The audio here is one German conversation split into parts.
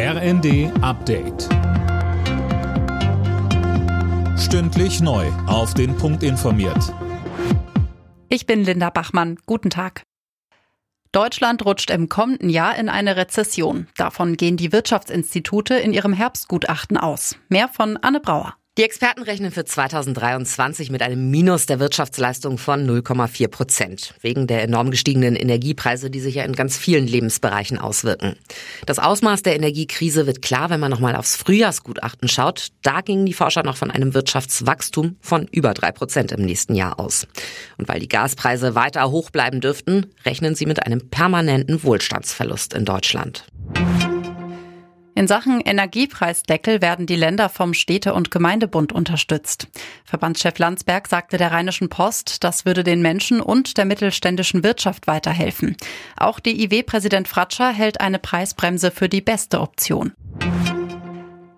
RND Update. Stündlich neu. Auf den Punkt informiert. Ich bin Linda Bachmann. Guten Tag. Deutschland rutscht im kommenden Jahr in eine Rezession. Davon gehen die Wirtschaftsinstitute in ihrem Herbstgutachten aus. Mehr von Anne Brauer. Die Experten rechnen für 2023 mit einem Minus der Wirtschaftsleistung von 0,4 Prozent. Wegen der enorm gestiegenen Energiepreise, die sich ja in ganz vielen Lebensbereichen auswirken. Das Ausmaß der Energiekrise wird klar, wenn man nochmal aufs Frühjahrsgutachten schaut. Da gingen die Forscher noch von einem Wirtschaftswachstum von über drei Prozent im nächsten Jahr aus. Und weil die Gaspreise weiter hoch bleiben dürften, rechnen sie mit einem permanenten Wohlstandsverlust in Deutschland. In Sachen Energiepreisdeckel werden die Länder vom Städte- und Gemeindebund unterstützt. Verbandschef Landsberg sagte der Rheinischen Post, das würde den Menschen und der mittelständischen Wirtschaft weiterhelfen. Auch DIW-Präsident Fratscher hält eine Preisbremse für die beste Option.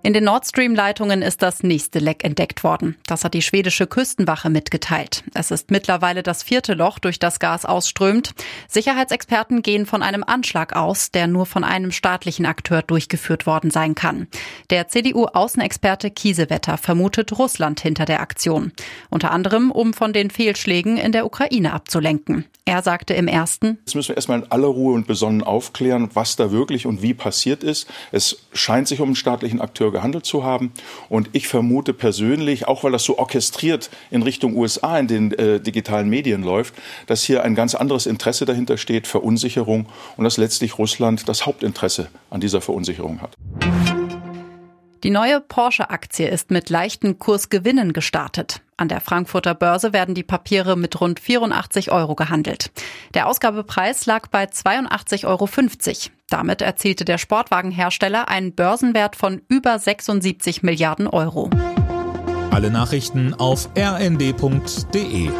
In den Nord Stream-Leitungen ist das nächste Leck entdeckt worden. Das hat die schwedische Küstenwache mitgeteilt. Es ist mittlerweile das vierte Loch, durch das Gas ausströmt. Sicherheitsexperten gehen von einem Anschlag aus, der nur von einem staatlichen Akteur durchgeführt worden sein kann. Der CDU-Außenexperte Kiesewetter vermutet Russland hinter der Aktion. Unter anderem, um von den Fehlschlägen in der Ukraine abzulenken. Er sagte im ersten, Jetzt müssen wir erstmal in aller Ruhe und besonnen aufklären, was da wirklich und wie passiert ist. Es scheint sich um einen staatlichen Akteur gehandelt zu haben. Und ich vermute persönlich, auch weil das so orchestriert in Richtung USA in den äh, digitalen Medien läuft, dass hier ein ganz anderes Interesse dahinter steht, Verunsicherung und dass letztlich Russland das Hauptinteresse an dieser Verunsicherung hat. Die neue Porsche-Aktie ist mit leichten Kursgewinnen gestartet. An der Frankfurter Börse werden die Papiere mit rund 84 Euro gehandelt. Der Ausgabepreis lag bei 82,50 Euro. Damit erzielte der Sportwagenhersteller einen Börsenwert von über 76 Milliarden Euro. Alle Nachrichten auf rnd.de